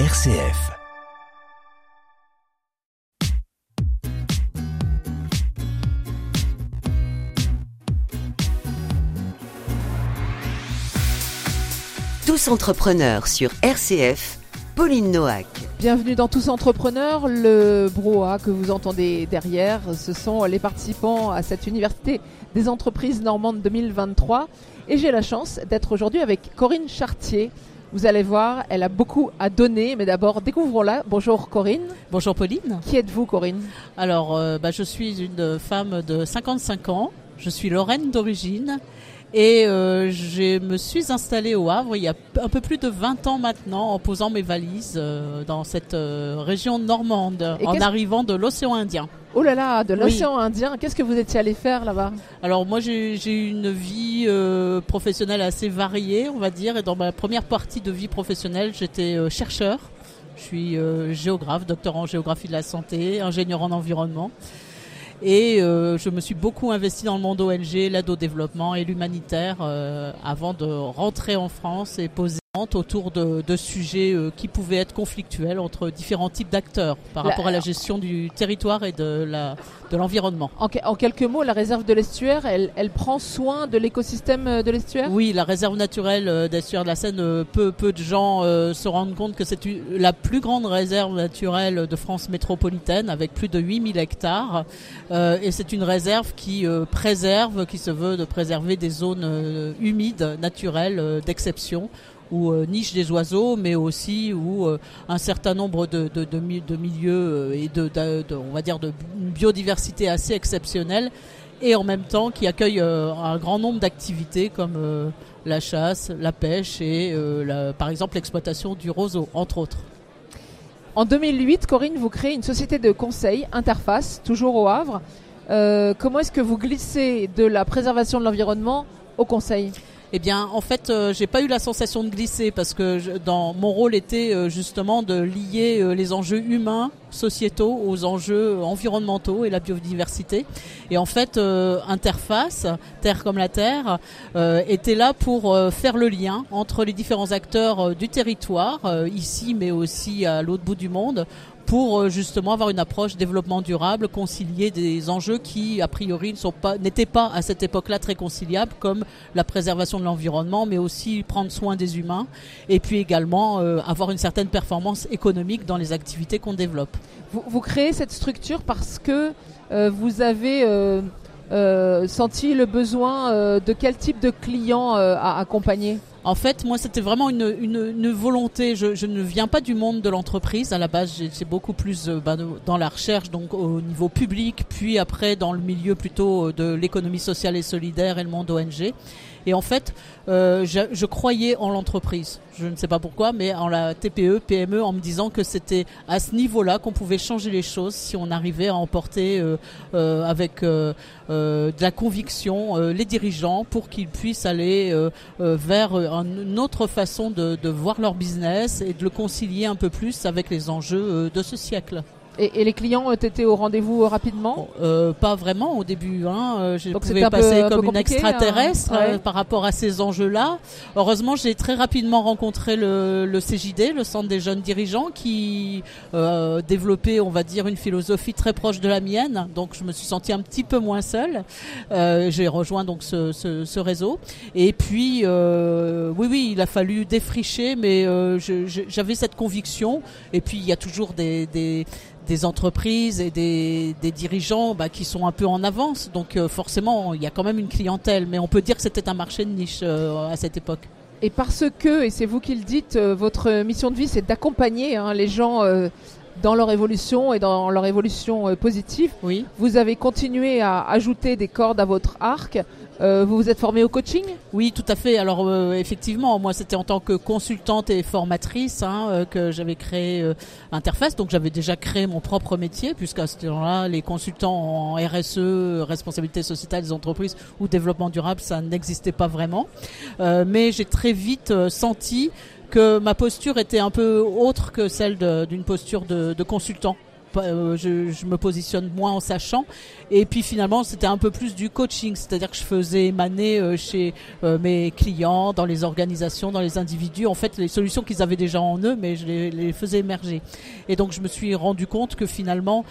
RCF. Tous entrepreneurs sur RCF, Pauline Noack. Bienvenue dans Tous Entrepreneurs. Le brouhaha que vous entendez derrière, ce sont les participants à cette université des entreprises normandes 2023. Et j'ai la chance d'être aujourd'hui avec Corinne Chartier. Vous allez voir, elle a beaucoup à donner, mais d'abord découvrons-la. Bonjour Corinne. Bonjour Pauline. Qui êtes-vous Corinne? Alors, euh, bah, je suis une femme de 55 ans. Je suis lorraine d'origine. Et euh, je me suis installée au Havre il y a un peu plus de 20 ans maintenant en posant mes valises euh, dans cette euh, région normande Et en arrivant de l'océan Indien. Oh là là, de Oui. l'océan Indien. Qu'est-ce que vous étiez allé faire là-bas? Alors moi j'ai j'ai eu une vie euh, professionnelle assez variée on va dire et dans ma première partie de vie professionnelle j'étais euh, chercheur. Je suis euh, géographe, docteur en géographie de la santé, ingénieur en environnement. Et euh, je me suis beaucoup investi dans le monde ONG, l'aide au développement et l'humanitaire euh, avant de rentrer en France et poser autour de, de sujets euh, qui pouvaient être conflictuels entre différents types d'acteurs par La- rapport à la gestion du territoire et de la de l'environnement. en, que- en quelques mots, la réserve de l'estuaire, elle, elle prend soin de l'écosystème euh, de l'estuaire? Oui, la réserve naturelle euh, d'Estuaire de la Seine, peu, peu de gens euh, se rendent compte que c'est la plus grande réserve naturelle de France métropolitaine avec plus de 8000 hectares. Euh, et c'est une réserve qui euh, préserve, qui se veut de préserver des zones humides, naturelles, d'exception où euh, nichent des oiseaux, mais aussi où euh, un certain nombre de, de, de, mi- de milieux euh, et de, on de biodiversité assez exceptionnelle et en même temps qui accueille un grand nombre d'activités comme la chasse, la pêche et par exemple l'exploitation du roseau, entre autres. En 2008, Corinne, vous créez une société de conseil, Interface, toujours au Havre. Comment est-ce que vous glissez de la préservation de l'environnement au conseil? Eh bien, en fait, euh, j'ai pas eu la sensation de glisser parce que je- dans mon rôle était euh, justement de lier euh, les enjeux humains, sociétaux aux enjeux environnementaux et la biodiversité. Et en fait, euh, Interface, Terre comme la Terre, euh, était là pour euh, faire le lien entre les différents acteurs du territoire, ici mais aussi à l'autre bout du monde, pour justement avoir une approche développement durable, concilier des enjeux qui a priori sont pas, n'étaient pas à cette époque-là très conciliables, comme la préservation de l'environnement, mais aussi prendre soin des humains, et puis également euh, avoir une certaine performance économique dans les activités qu'on développe. Vous, créez cette structure parce que euh, vous avez euh, euh, senti le besoin de quel type de clients euh, à accompagner? En fait, moi, c'était vraiment une, une, une volonté. Je, je ne viens pas du monde de l'entreprise. À la base, j'étais beaucoup plus euh, ben, dans la recherche, donc au niveau public, puis après dans le milieu plutôt euh, de l'économie sociale et solidaire et le monde ONG. Et en fait, euh, je, je croyais en l'entreprise. Je ne sais pas pourquoi, mais en la TPE, PME, en me disant que c'était à ce niveau-là qu'on pouvait changer les choses si on arrivait à emporter euh, euh, avec euh, de la conviction les dirigeants pour qu'ils puissent aller vers une autre façon de, voir leur business et de le concilier un peu plus avec les enjeux euh, de ce siècle. Et, et les clients ont été au rendez-vous euh, rapidement? Euh, pas vraiment au début. Hein. Euh, Je Donc pouvais un peu- passer un peu comme une compliqué, extraterrestre hein. Ouais. euh, par rapport à ces enjeux-là. Heureusement, j'ai très rapidement rencontré le, le CJD, le Centre des jeunes dirigeants, qui euh, développait, on va dire, une philosophie très proche de la mienne. Donc, je me suis sentie un petit peu moins seule. Euh, j'ai rejoint donc ce, ce, ce réseau. Et puis, euh, oui, oui, il a fallu défricher, mais euh, j'avais cette conviction. Et puis, il y a toujours des, des des entreprises et des, des dirigeants bah, qui sont un peu en avance. Donc euh, forcément, il y a quand même une clientèle. Mais on peut dire que c'était un marché de niche euh, à cette époque. Et parce que, et c'est vous qui le dites, euh, votre mission de vie, c'est d'accompagner hein, les gens dans leur évolution et dans leur évolution positive. Oui. Vous avez continué à ajouter des cordes à votre arc. Euh, vous vous êtes formé au coaching Oui, tout à fait. Alors euh, effectivement, moi c'était en tant que consultante et formatrice hein, euh, que j'avais créé euh, Interface. Donc j'avais déjà créé mon propre métier puisqu'à ce temps-là, les consultants en RSE, responsabilité sociétale des entreprises ou développement durable, ça n'existait pas vraiment. Euh, mais j'ai très vite senti que ma posture était un peu autre que celle d'une posture de, de consultant. Je, me positionne moins en sachant. Et puis finalement, c'était un peu plus du coaching, c'est-à-dire que je faisais émaner chez mes clients, dans les organisations, dans les individus, en fait, les solutions qu'ils avaient déjà en eux, mais je les, les, faisais émerger. Et donc, je me suis rendu compte que finalement,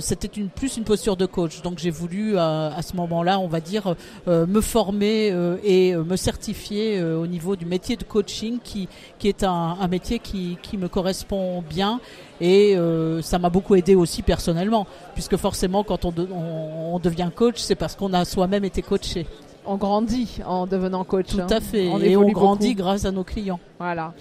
c'était une, plus une posture de coach. Donc, j'ai voulu à ce moment-là, on va dire, me former et me certifier au niveau du métier de coaching qui, qui est un, un métier qui, qui, me correspond bien et euh, ça m'a beaucoup aidé aussi personnellement puisque forcément quand on, on, devient coach c'est parce qu'on a soi-même été coaché. On grandit en devenant coach. Tout à hein. fait et on grandit grâce à nos clients. Voilà.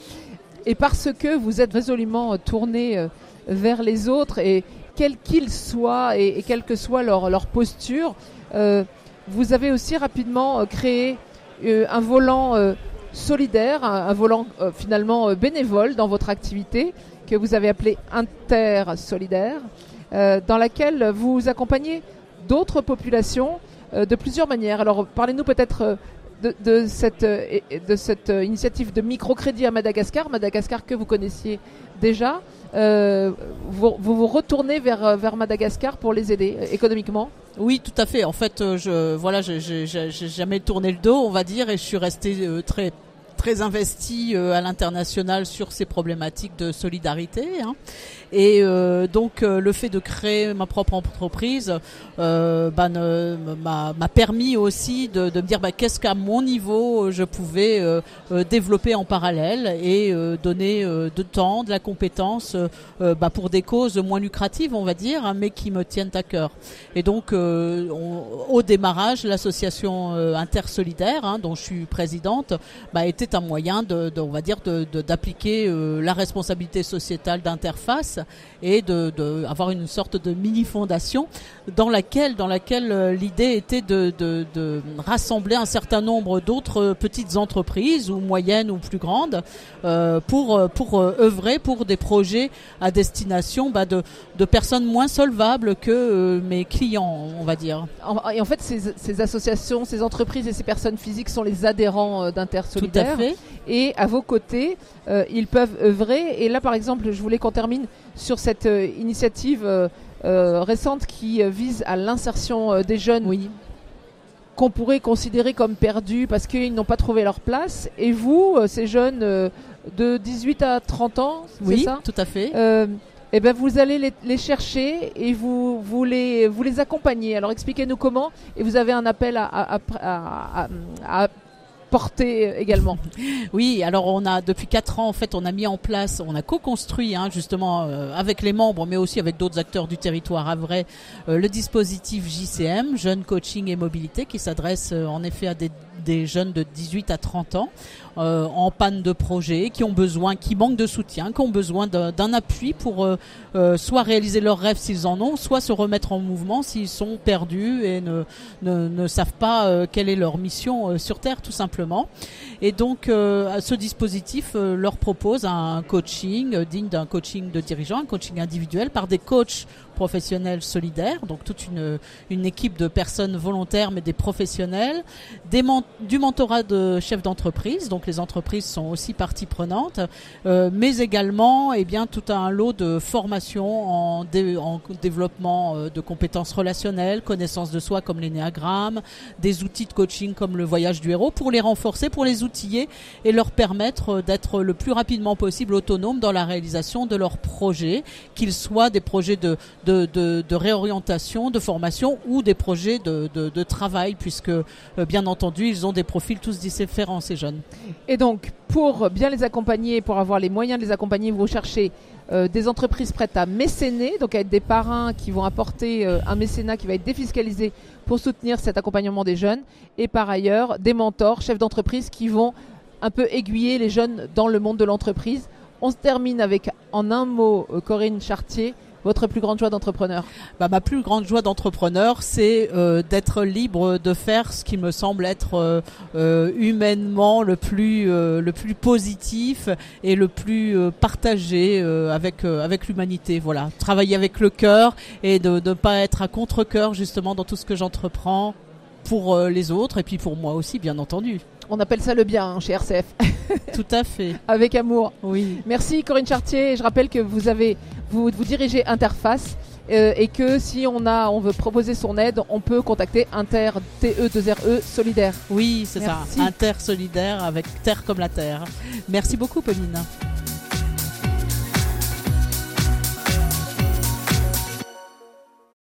Et parce que vous êtes résolument tourné euh, vers les autres et quels qu'ils soient et, quelle que soit leur, leur posture, euh, vous avez aussi rapidement créé un volant solidaire, un, volant euh, finalement euh, bénévole dans votre activité que vous avez appelé Inter Solidaire, euh, dans laquelle vous accompagnez d'autres populations de plusieurs manières. Alors parlez-nous peut-être de, cette, de cette initiative de microcrédit à Madagascar, Madagascar que vous connaissiez déjà. vous, vous, retournez vers, vers Madagascar pour les aider économiquement? Oui, tout à fait. En fait, je voilà, j'ai jamais tourné le dos, on va dire, et je suis resté très très investi euh, à l'international sur ces problématiques de solidarité. Hein. Et euh, donc euh, le fait de créer ma propre entreprise euh, bah, m'a permis aussi de, de me dire bah, qu'est-ce qu'à mon niveau je pouvais développer en parallèle et donner de temps, de la compétence bah, pour des causes moins lucratives, on va dire, hein, mais qui me tiennent à cœur. Et donc au démarrage, l'association intersolidaire, hein, dont je suis présidente, était un moyen de, de on va dire, d'appliquer la responsabilité sociétale d'interface et de, de, avoir une sorte de mini fondation dans laquelle dans laquelle euh, l'idée était de, de, de, rassembler un certain nombre d'autres petites entreprises ou moyennes ou plus grandes euh, pour pour euh, œuvrer pour des projets à destination bah, de, de personnes moins solvables que euh, mes clients on va dire. Et en fait ces, ces, associations ces entreprises et ces personnes physiques sont les adhérents d'Intersolidaire et à vos côtés ils peuvent œuvrer. Et là par exemple je voulais qu'on termine sur cette euh, initiative euh, euh, récente qui vise à l'insertion des jeunes. Oui qu'on pourrait considérer comme perdus parce qu'ils n'ont pas trouvé leur place. Et vous, ces jeunes de 18 à 30 ans, oui, ça? tout à fait. eh ben vous allez les, chercher et vous, vous, les, vous les accompagnez. Alors expliquez-nous comment. Et vous avez un appel à, à, à, à porter euh, également. Oui, alors on a depuis quatre ans en fait, on a mis en place, on a co-construit hein, justement euh, avec les membres, mais aussi avec d'autres acteurs du territoire à vrai, euh, le dispositif JCM, Jeunes Coaching et Mobilité, qui s'adresse en effet à des des jeunes de 18 à 30 ans euh, en panne de projet, qui ont besoin, qui manquent de soutien, qui ont besoin d'un appui pour euh, euh, soit réaliser leurs rêves s'ils en ont, soit se remettre en mouvement s'ils sont perdus et ne, ne, ne savent pas quelle est leur mission sur Terre tout simplement. Et donc ce dispositif leur propose un coaching digne d'un coaching de dirigeant, un coaching individuel par des coachs professionnels solidaires, donc toute une, une équipe de personnes volontaires mais des professionnels, du mentorat de chefs d'entreprise, donc les entreprises sont aussi partie prenante, euh, mais également eh bien tout un lot de formation en, en développement euh, de compétences relationnelles, connaissances de soi comme l'énéagramme, des outils de coaching comme le voyage du héros pour les renforcer, pour les outiller et leur permettre d'être le plus rapidement possible autonomes dans la réalisation de leurs projets, qu'ils soient des projets de, de, réorientation, de formation ou des projets de, de travail, puisque euh, bien entendu, ils ont des profils tous différents, ces jeunes. Et donc, pour bien les accompagner, pour avoir les moyens de les accompagner, vous cherchez euh, des entreprises prêtes à mécéner, donc à être des parrains qui vont apporter euh, un mécénat qui va être défiscalisé pour soutenir cet accompagnement des jeunes, et par ailleurs des mentors, chefs d'entreprise qui vont un peu aiguiller les jeunes dans le monde de l'entreprise. On se termine avec, en un mot, Corinne Chartier, votre plus grande joie d'entrepreneur bah, Ma plus grande joie d'entrepreneur, c'est euh, d'être libre de faire ce qui me semble être euh, euh, humainement le plus, le plus positif et le plus partagé avec, avec l'humanité. Voilà, travailler avec le cœur et de ne pas être à contre-cœur justement dans tout ce que j'entreprends pour les autres et puis pour moi aussi, bien entendu. On appelle ça le bien hein, chez RCF. Tout à fait. Avec amour. Oui. Merci Corinne Chartier. Je rappelle que vous avez vous, vous dirigez Interface euh, et que si on a on veut proposer son aide, on peut contacter Inter TE 2 RE solidaire. Oui, c'est ça. Inter solidaire avec terre comme la terre. Merci beaucoup, Pauline.